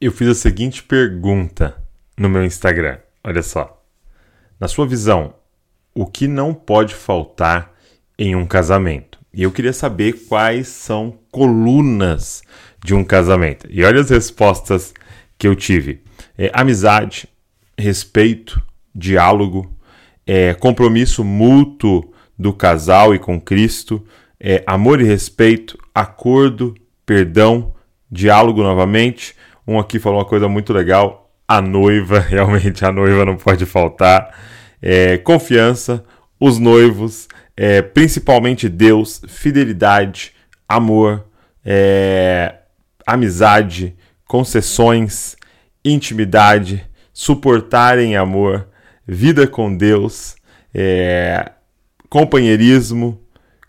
Eu fiz a seguinte pergunta no meu Instagram. Olha só. Na sua visão, o que não pode faltar em um casamento? E eu queria saber quais são colunas de um casamento. E olha as respostas que eu tive: é, amizade, respeito, diálogo, é, compromisso mútuo do casal e com Cristo, é, amor e respeito, acordo, perdão, diálogo novamente, um aqui falou uma coisa muito legal. A noiva, realmente a noiva não pode faltar. É, confiança, os noivos, é, principalmente Deus, fidelidade, amor, é, amizade, concessões, intimidade, suportar em amor, vida com Deus, é, companheirismo,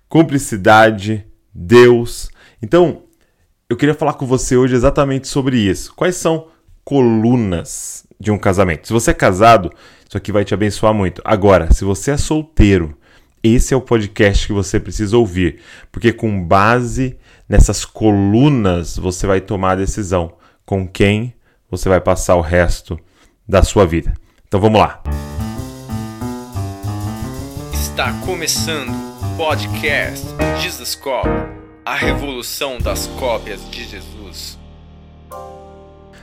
cumplicidade, Deus. Então, eu queria falar com você hoje exatamente sobre isso. Quais são colunas de um casamento? Se você é casado, isso aqui vai te abençoar muito. Agora, se você é solteiro, esse é o podcast que você precisa ouvir, porque com base nessas colunas você vai tomar a decisão com quem você vai passar o resto da sua vida. Então vamos lá. Está começando o podcast Jesus Cop a revolução das cópias de Jesus.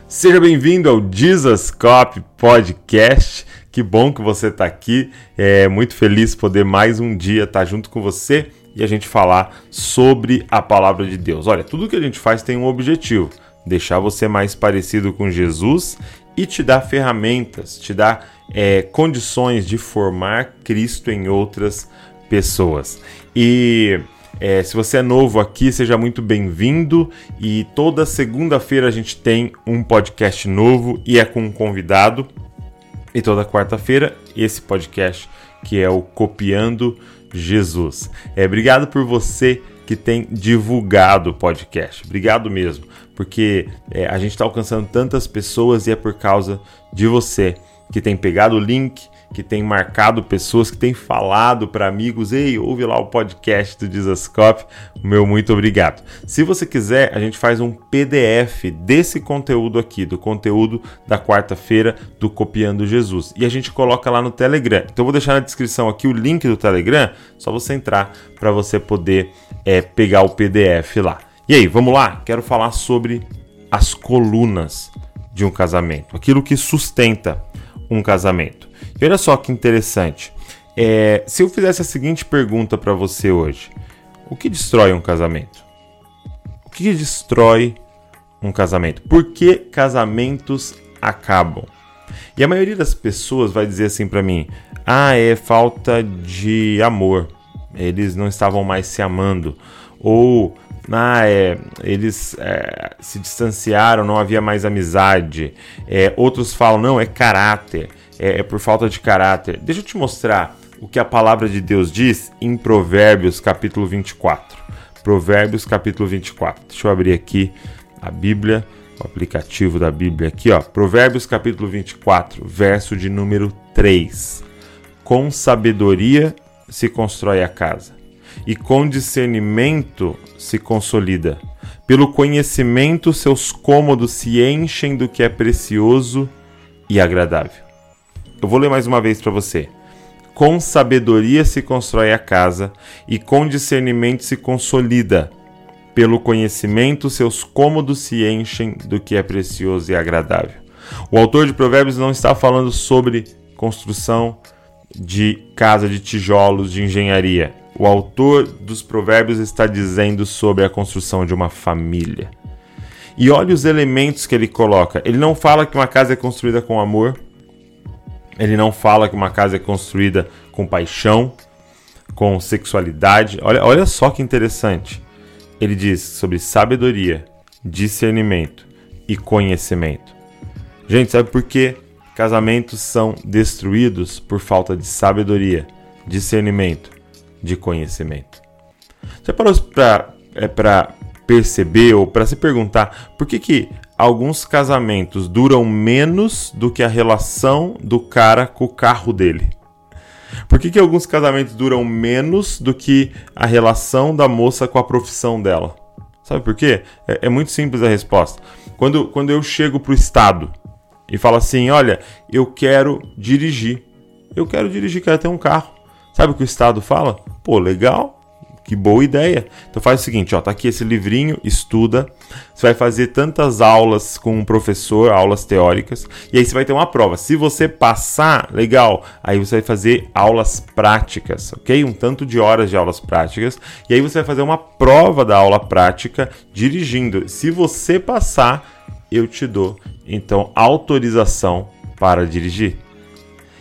Seja bem-vindo ao Jesus Cop Podcast. Que bom que você está aqui. É muito feliz poder mais um dia estar junto com você e a gente falar sobre a palavra de Deus. Olha, tudo que a gente faz tem um objetivo: deixar você mais parecido com Jesus e te dar ferramentas, te dar é, condições de formar Cristo em outras pessoas. E é, se você é novo aqui, seja muito bem-vindo. E toda segunda-feira a gente tem um podcast novo e é com um convidado. E toda quarta-feira, esse podcast que é o Copiando Jesus. É, obrigado por você que tem divulgado o podcast. Obrigado mesmo, porque é, a gente está alcançando tantas pessoas e é por causa de você que tem pegado o link que tem marcado pessoas, que tem falado para amigos, ei, ouve lá o podcast do Dizascope, meu muito obrigado. Se você quiser, a gente faz um PDF desse conteúdo aqui, do conteúdo da quarta-feira do Copiando Jesus, e a gente coloca lá no Telegram. Então eu vou deixar na descrição aqui o link do Telegram, só você entrar para você poder é, pegar o PDF lá. E aí, vamos lá? Quero falar sobre as colunas de um casamento, aquilo que sustenta um casamento. Olha só que interessante. É, se eu fizesse a seguinte pergunta para você hoje: o que destrói um casamento? O que destrói um casamento? Por que casamentos acabam? E a maioria das pessoas vai dizer assim para mim: ah, é falta de amor. Eles não estavam mais se amando. Ou ah, é, eles é, se distanciaram, não havia mais amizade. É, outros falam, não, é caráter, é, é por falta de caráter. Deixa eu te mostrar o que a palavra de Deus diz em Provérbios capítulo 24. Provérbios capítulo 24. Deixa eu abrir aqui a Bíblia, o aplicativo da Bíblia aqui, ó. Provérbios capítulo 24, verso de número 3. Com sabedoria se constrói a casa e com discernimento se consolida. Pelo conhecimento, seus cômodos se enchem do que é precioso e agradável. Eu vou ler mais uma vez para você. Com sabedoria se constrói a casa, e com discernimento se consolida. Pelo conhecimento, seus cômodos se enchem do que é precioso e agradável. O autor de Provérbios não está falando sobre construção de casa de tijolos de engenharia o autor dos Provérbios está dizendo sobre a construção de uma família. E olha os elementos que ele coloca. Ele não fala que uma casa é construída com amor. Ele não fala que uma casa é construída com paixão, com sexualidade. Olha, olha só que interessante. Ele diz sobre sabedoria, discernimento e conhecimento. Gente, sabe por que casamentos são destruídos por falta de sabedoria, discernimento de conhecimento. Você parou para é, perceber ou para se perguntar por que, que alguns casamentos duram menos do que a relação do cara com o carro dele? Por que, que alguns casamentos duram menos do que a relação da moça com a profissão dela? Sabe por quê? É, é muito simples a resposta. Quando, quando eu chego para o Estado e falo assim: olha, eu quero dirigir. Eu quero dirigir, quero ter um carro. Sabe o que o Estado fala? Pô, legal, que boa ideia. Então faz o seguinte, ó, tá aqui esse livrinho, estuda. Você vai fazer tantas aulas com um professor, aulas teóricas, e aí você vai ter uma prova. Se você passar, legal, aí você vai fazer aulas práticas, ok? Um tanto de horas de aulas práticas, e aí você vai fazer uma prova da aula prática dirigindo. Se você passar, eu te dou então autorização para dirigir.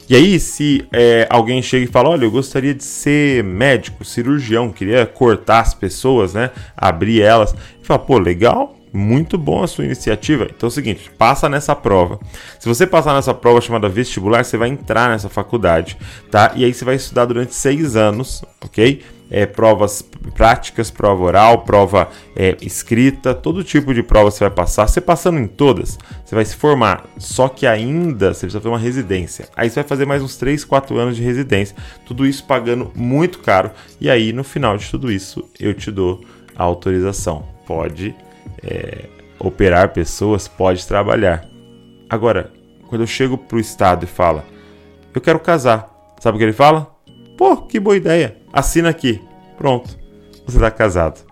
E aí, se é, alguém chega e fala: Olha, eu gostaria de ser médico, cirurgião, queria cortar as pessoas, né? Abrir elas. E fala: Pô, legal, muito bom a sua iniciativa. Então é o seguinte, passa nessa prova. Se você passar nessa prova chamada vestibular, você vai entrar nessa faculdade, tá? E aí você vai estudar durante seis anos, ok? É, provas práticas, prova oral, prova é, escrita, todo tipo de prova você vai passar. Você passando em todas, você vai se formar. Só que ainda você precisa fazer uma residência. Aí você vai fazer mais uns 3, 4 anos de residência. Tudo isso pagando muito caro. E aí, no final de tudo isso, eu te dou a autorização. Pode é, operar pessoas, pode trabalhar. Agora, quando eu chego pro Estado e falo, eu quero casar, sabe o que ele fala? Pô, que boa ideia. Assina aqui. Pronto. Você está casado.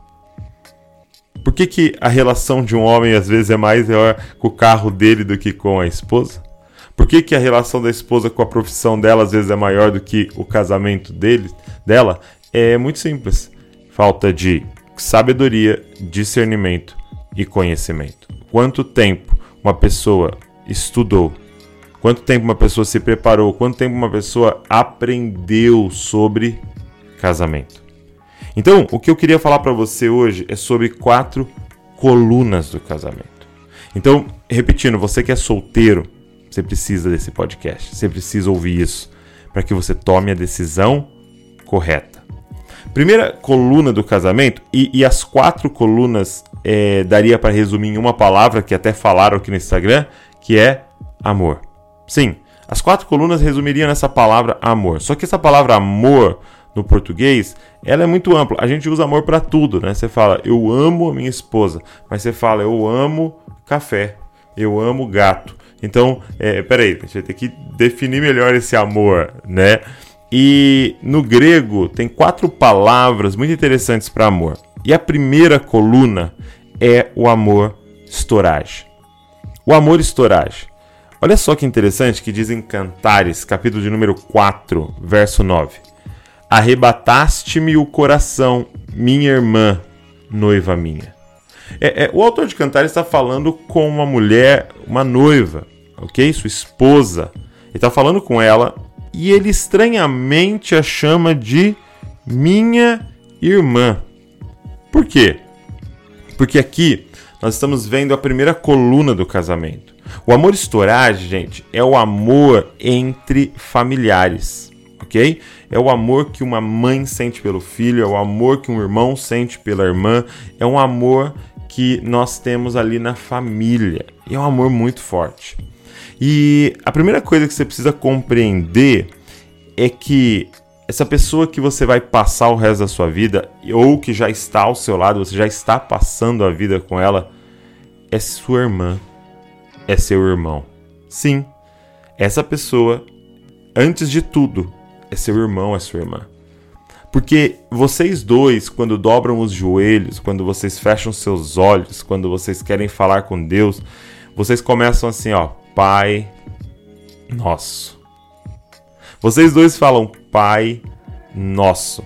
Por que, que a relação de um homem às vezes é mais maior com o carro dele do que com a esposa? Por que, que a relação da esposa com a profissão dela às vezes é maior do que o casamento dele, dela? É muito simples. Falta de sabedoria, discernimento e conhecimento. Quanto tempo uma pessoa estudou, Quanto tempo uma pessoa se preparou? Quanto tempo uma pessoa aprendeu sobre casamento? Então, o que eu queria falar para você hoje é sobre quatro colunas do casamento. Então, repetindo, você que é solteiro, você precisa desse podcast, você precisa ouvir isso para que você tome a decisão correta. Primeira coluna do casamento, e, e as quatro colunas é, daria para resumir em uma palavra que até falaram aqui no Instagram, que é amor. Sim, as quatro colunas resumiriam nessa palavra amor. Só que essa palavra amor no português, ela é muito ampla. A gente usa amor para tudo, né? Você fala, eu amo a minha esposa, mas você fala, eu amo café, eu amo gato. Então, é, peraí, a gente vai ter que definir melhor esse amor, né? E no grego tem quatro palavras muito interessantes para amor. E a primeira coluna é o amor storage. O amor storage. Olha só que interessante que diz em Cantares, capítulo de número 4, verso 9: Arrebataste-me o coração, minha irmã, noiva minha. É, é, o autor de Cantares está falando com uma mulher, uma noiva, ok? Sua esposa. Ele está falando com ela e ele estranhamente a chama de minha irmã. Por quê? Porque aqui nós estamos vendo a primeira coluna do casamento. O amor estorage, gente, é o amor entre familiares, ok? É o amor que uma mãe sente pelo filho, é o amor que um irmão sente pela irmã, é um amor que nós temos ali na família. E é um amor muito forte. E a primeira coisa que você precisa compreender é que essa pessoa que você vai passar o resto da sua vida, ou que já está ao seu lado, você já está passando a vida com ela, é sua irmã é seu irmão. Sim, essa pessoa, antes de tudo, é seu irmão, é sua irmã. Porque vocês dois, quando dobram os joelhos, quando vocês fecham seus olhos, quando vocês querem falar com Deus, vocês começam assim, ó, Pai Nosso. Vocês dois falam Pai Nosso.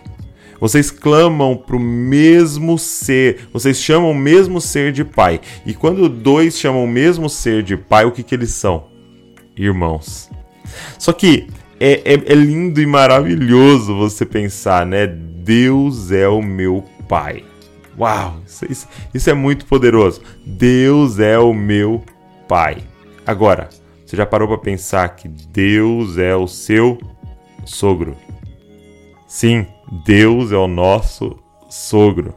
Vocês clamam para o mesmo ser, vocês chamam o mesmo ser de pai. E quando dois chamam o mesmo ser de pai, o que, que eles são? Irmãos. Só que é, é, é lindo e maravilhoso você pensar, né? Deus é o meu pai. Uau, isso, isso é muito poderoso. Deus é o meu pai. Agora, você já parou para pensar que Deus é o seu sogro? Sim, Deus é o nosso sogro.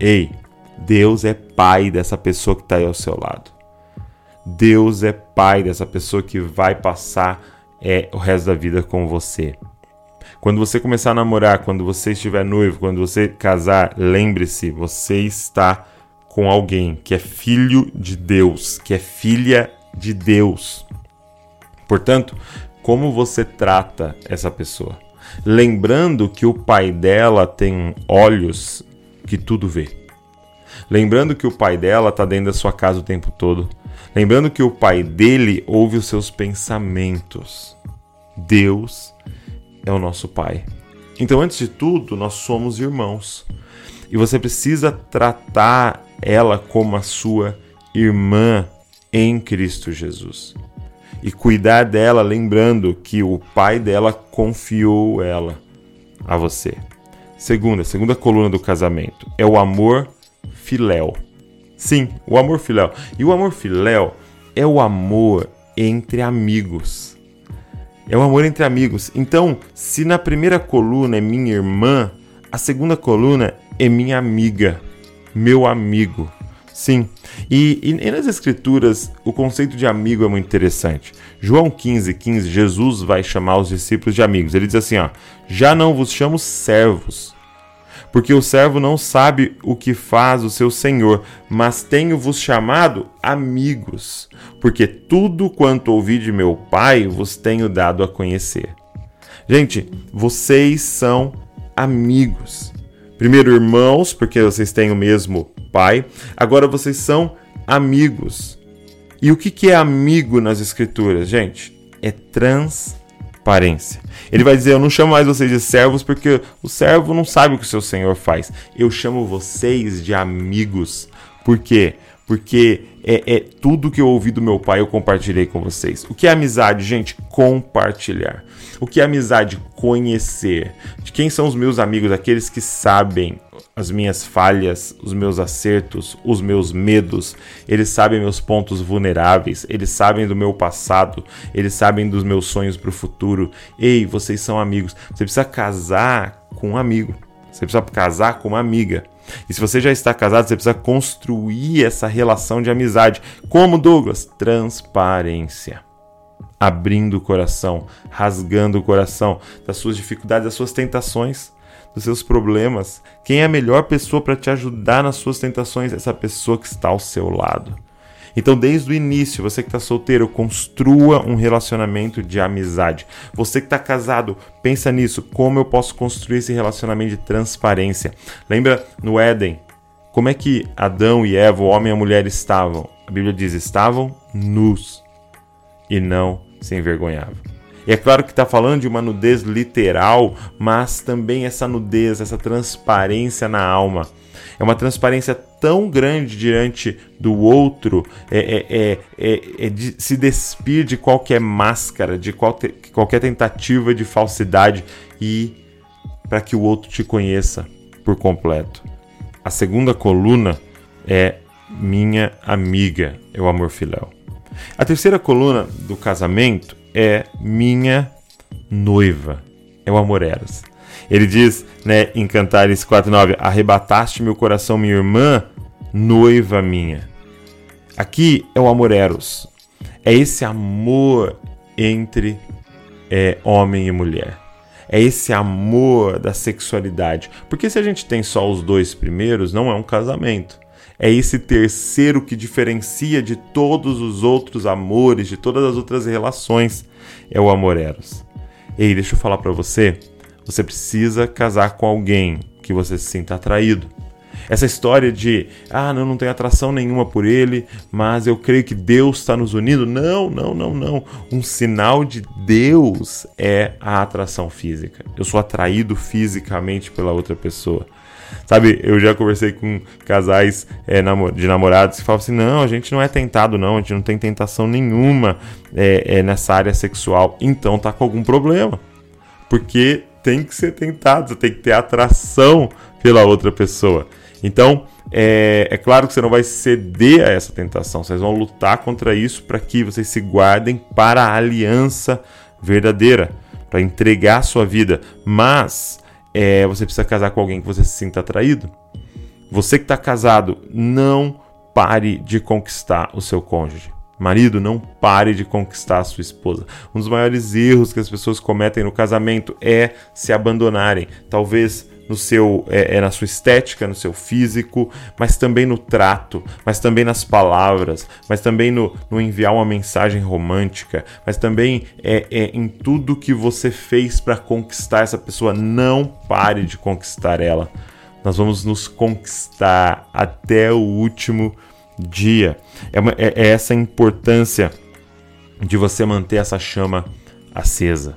Ei, Deus é pai dessa pessoa que está aí ao seu lado. Deus é pai dessa pessoa que vai passar é, o resto da vida com você. Quando você começar a namorar, quando você estiver noivo, quando você casar, lembre-se, você está com alguém que é filho de Deus, que é filha de Deus. Portanto, como você trata essa pessoa? Lembrando que o pai dela tem olhos que tudo vê. Lembrando que o pai dela está dentro da sua casa o tempo todo. Lembrando que o pai dele ouve os seus pensamentos. Deus é o nosso pai. Então, antes de tudo, nós somos irmãos. E você precisa tratar ela como a sua irmã em Cristo Jesus. E cuidar dela, lembrando que o pai dela confiou ela a você. Segunda, segunda coluna do casamento é o amor filéu. Sim, o amor filéu. E o amor filéu é o amor entre amigos. É o amor entre amigos. Então, se na primeira coluna é minha irmã, a segunda coluna é minha amiga, meu amigo. Sim. E, e, e, nas escrituras o conceito de amigo é muito interessante. João 15, 15, Jesus vai chamar os discípulos de amigos. Ele diz assim: ó, já não vos chamo servos, porque o servo não sabe o que faz o seu senhor, mas tenho-vos chamado amigos, porque tudo quanto ouvi de meu Pai vos tenho dado a conhecer. Gente, vocês são amigos. Primeiro, irmãos, porque vocês têm o mesmo Pai. Agora, vocês são amigos. E o que é amigo nas Escrituras, gente? É trans Ele vai dizer: Eu não chamo mais vocês de servos porque o servo não sabe o que o seu senhor faz. Eu chamo vocês de amigos. Por quê? Porque é, é tudo que eu ouvi do meu pai eu compartilhei com vocês. O que é amizade, gente? Compartilhar. O que é amizade? Conhecer. De quem são os meus amigos? Aqueles que sabem as minhas falhas, os meus acertos, os meus medos. Eles sabem meus pontos vulneráveis, eles sabem do meu passado, eles sabem dos meus sonhos para o futuro. Ei, vocês são amigos. Você precisa casar com um amigo. Você precisa casar com uma amiga. E se você já está casado, você precisa construir essa relação de amizade. Como, Douglas? Transparência. Abrindo o coração, rasgando o coração das suas dificuldades, das suas tentações dos seus problemas. Quem é a melhor pessoa para te ajudar nas suas tentações? Essa pessoa que está ao seu lado. Então, desde o início, você que está solteiro, construa um relacionamento de amizade. Você que está casado, pensa nisso. Como eu posso construir esse relacionamento de transparência? Lembra no Éden? Como é que Adão e Eva, o homem e a mulher, estavam? A Bíblia diz: estavam nus e não se envergonhavam. E é claro que está falando de uma nudez literal, mas também essa nudez, essa transparência na alma. É uma transparência tão grande diante do outro, é, é, é, é, é de se despir de qualquer máscara, de qualquer, qualquer tentativa de falsidade e para que o outro te conheça por completo. A segunda coluna é minha amiga, é o amor filéu. A terceira coluna do casamento é minha noiva. É o amor eros. Ele diz, né, em Cantares 4:9, arrebataste meu coração, minha irmã, noiva minha. Aqui é o amor eros. É esse amor entre é, homem e mulher. É esse amor da sexualidade. Porque se a gente tem só os dois primeiros, não é um casamento é esse terceiro que diferencia de todos os outros amores, de todas as outras relações, é o amor eros. Ei, deixa eu falar para você, você precisa casar com alguém que você se sinta atraído. Essa história de, ah, não, não tenho atração nenhuma por ele, mas eu creio que Deus está nos unindo. Não, não, não, não. Um sinal de Deus é a atração física. Eu sou atraído fisicamente pela outra pessoa. Sabe, eu já conversei com casais é, de namorados que falam assim: não, a gente não é tentado, não, a gente não tem tentação nenhuma é, é, nessa área sexual. Então tá com algum problema. Porque tem que ser tentado, você tem que ter atração pela outra pessoa. Então, é, é, claro que você não vai ceder a essa tentação, vocês vão lutar contra isso para que vocês se guardem para a aliança verdadeira, para entregar a sua vida. Mas é, você precisa casar com alguém que você se sinta atraído. Você que está casado, não pare de conquistar o seu cônjuge. Marido, não pare de conquistar a sua esposa. Um dos maiores erros que as pessoas cometem no casamento é se abandonarem. Talvez no seu é, é, na sua estética, no seu físico, mas também no trato, mas também nas palavras, mas também no, no enviar uma mensagem romântica, mas também é, é em tudo que você fez para conquistar essa pessoa. Não pare de conquistar ela. Nós vamos nos conquistar até o último dia. É, uma, é, é essa importância de você manter essa chama acesa.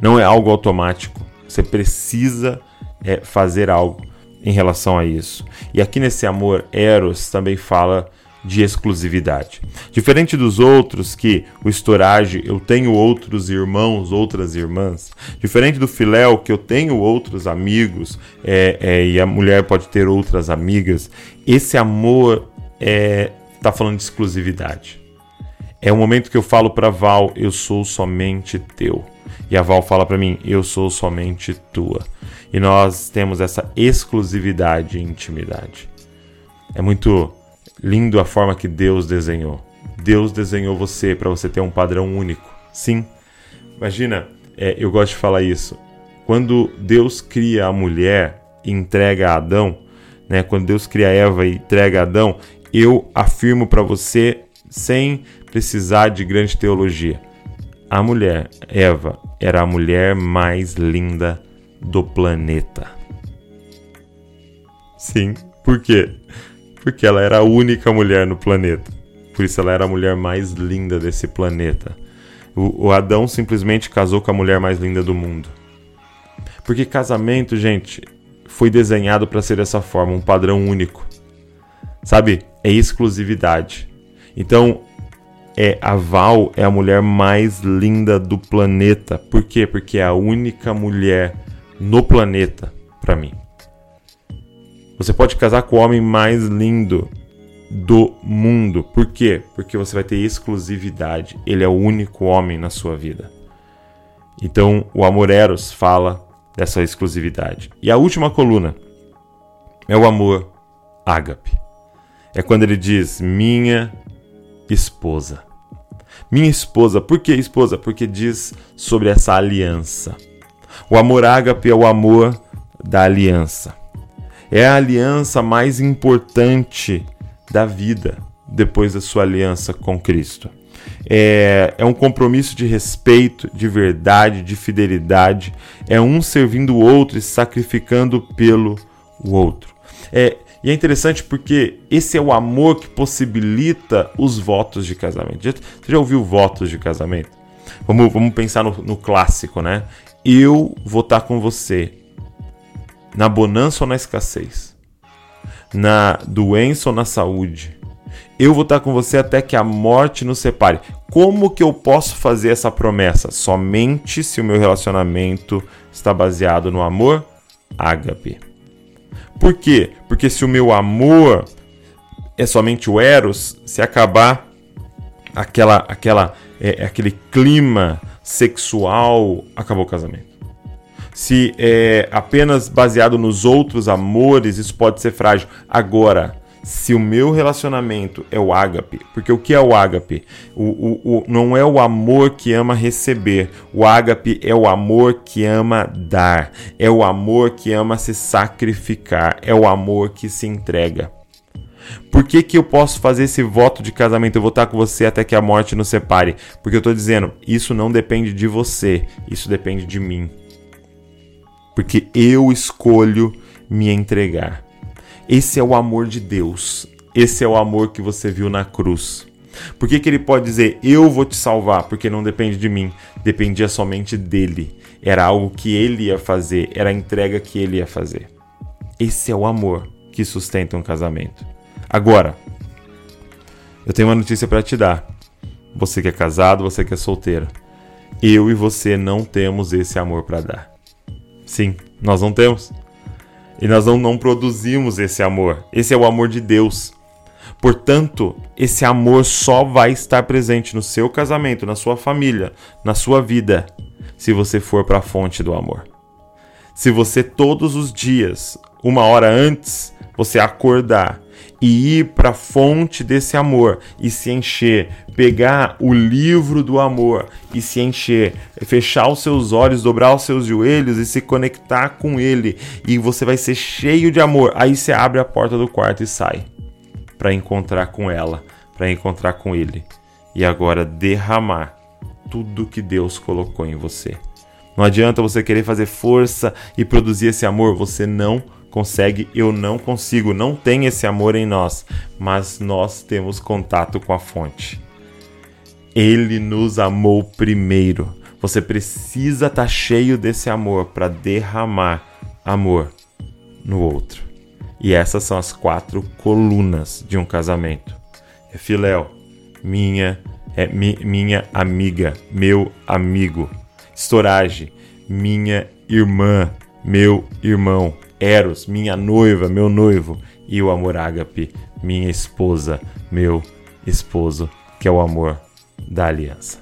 Não é algo automático. Você precisa é, fazer algo em relação a isso. E aqui nesse amor, Eros também fala de exclusividade. Diferente dos outros, que o estorage, eu tenho outros irmãos, outras irmãs. Diferente do filéu, que eu tenho outros amigos é, é, e a mulher pode ter outras amigas. Esse amor está é, falando de exclusividade. É o momento que eu falo para Val, eu sou somente teu. E a Val fala para mim, eu sou somente tua. E nós temos essa exclusividade e intimidade. É muito lindo a forma que Deus desenhou. Deus desenhou você para você ter um padrão único. Sim. Imagina, é, eu gosto de falar isso. Quando Deus cria a mulher e entrega a Adão, né? Quando Deus cria Eva e entrega a Adão, eu afirmo para você sem precisar de grande teologia. A mulher, Eva, era a mulher mais linda do planeta. Sim, por quê? Porque ela era a única mulher no planeta. Por isso ela era a mulher mais linda desse planeta. O, o Adão simplesmente casou com a mulher mais linda do mundo. Porque casamento, gente, foi desenhado para ser dessa forma, um padrão único. Sabe? É exclusividade. Então, é a Val é a mulher mais linda do planeta. Por quê? Porque é a única mulher no planeta para mim. Você pode casar com o homem mais lindo do mundo. Por quê? Porque você vai ter exclusividade. Ele é o único homem na sua vida. Então, o amor eros fala dessa exclusividade. E a última coluna é o amor ágape. É quando ele diz: "Minha esposa. Minha esposa, por que esposa? Porque diz sobre essa aliança. O amor ágape é o amor da aliança. É a aliança mais importante da vida depois da sua aliança com Cristo. É, é um compromisso de respeito, de verdade, de fidelidade. É um servindo o outro e sacrificando pelo outro. É, e é interessante porque esse é o amor que possibilita os votos de casamento. Você já ouviu votos de casamento? Vamos, vamos pensar no, no clássico, né? Eu vou estar com você na bonança ou na escassez, na doença ou na saúde. Eu vou estar com você até que a morte nos separe. Como que eu posso fazer essa promessa? Somente se o meu relacionamento está baseado no amor ágape. Por quê? Porque se o meu amor é somente o eros, se acabar aquela, aquela, é, aquele clima sexual, acabou o casamento. Se é apenas baseado nos outros amores, isso pode ser frágil. Agora, se o meu relacionamento é o ágape, porque o que é o ágape? O, o, o, não é o amor que ama receber, o ágape é o amor que ama dar, é o amor que ama se sacrificar, é o amor que se entrega. Por que, que eu posso fazer esse voto de casamento? Eu vou estar com você até que a morte nos separe. Porque eu estou dizendo, isso não depende de você, isso depende de mim. Porque eu escolho me entregar. Esse é o amor de Deus. Esse é o amor que você viu na cruz. Por que, que ele pode dizer, eu vou te salvar? Porque não depende de mim, dependia somente dele. Era algo que ele ia fazer, era a entrega que ele ia fazer. Esse é o amor que sustenta um casamento. Agora, eu tenho uma notícia para te dar. Você que é casado, você que é solteiro. Eu e você não temos esse amor para dar. Sim, nós não temos. E nós não, não produzimos esse amor. Esse é o amor de Deus. Portanto, esse amor só vai estar presente no seu casamento, na sua família, na sua vida, se você for para a fonte do amor. Se você todos os dias, uma hora antes, você acordar e ir para a fonte desse amor e se encher, pegar o livro do amor e se encher, fechar os seus olhos, dobrar os seus joelhos e se conectar com ele, e você vai ser cheio de amor. Aí você abre a porta do quarto e sai para encontrar com ela, para encontrar com ele. E agora derramar tudo que Deus colocou em você. Não adianta você querer fazer força e produzir esse amor, você não consegue, eu não consigo, não tem esse amor em nós, mas nós temos contato com a fonte. Ele nos amou primeiro. Você precisa estar tá cheio desse amor para derramar amor no outro. E essas são as quatro colunas de um casamento. É filéu, minha, é mi, minha amiga, meu amigo. Storage, minha irmã, meu irmão. Eros, minha noiva, meu noivo. E o amor ágape, minha esposa, meu esposo, que é o amor da aliança.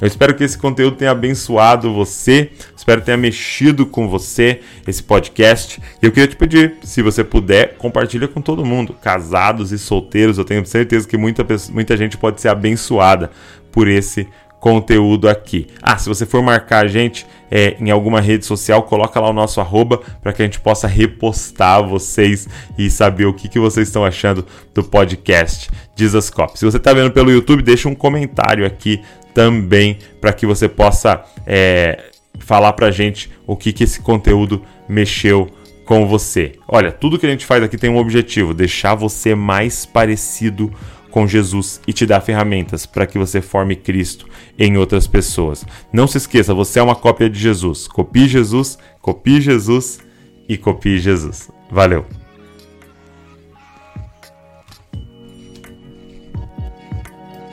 Eu espero que esse conteúdo tenha abençoado você, espero que tenha mexido com você esse podcast. E eu queria te pedir, se você puder, compartilha com todo mundo, casados e solteiros. Eu tenho certeza que muita, muita gente pode ser abençoada por esse conteúdo aqui. Ah, se você for marcar a gente é, em alguma rede social, coloca lá o nosso arroba para que a gente possa repostar vocês e saber o que, que vocês estão achando do podcast Dizascope. Se você está vendo pelo YouTube, deixa um comentário aqui também para que você possa é, falar para a gente o que, que esse conteúdo mexeu com você. Olha, tudo que a gente faz aqui tem um objetivo: deixar você mais parecido com Jesus e te dar ferramentas para que você forme Cristo em outras pessoas. Não se esqueça, você é uma cópia de Jesus. Copie Jesus, copie Jesus e copie Jesus. Valeu!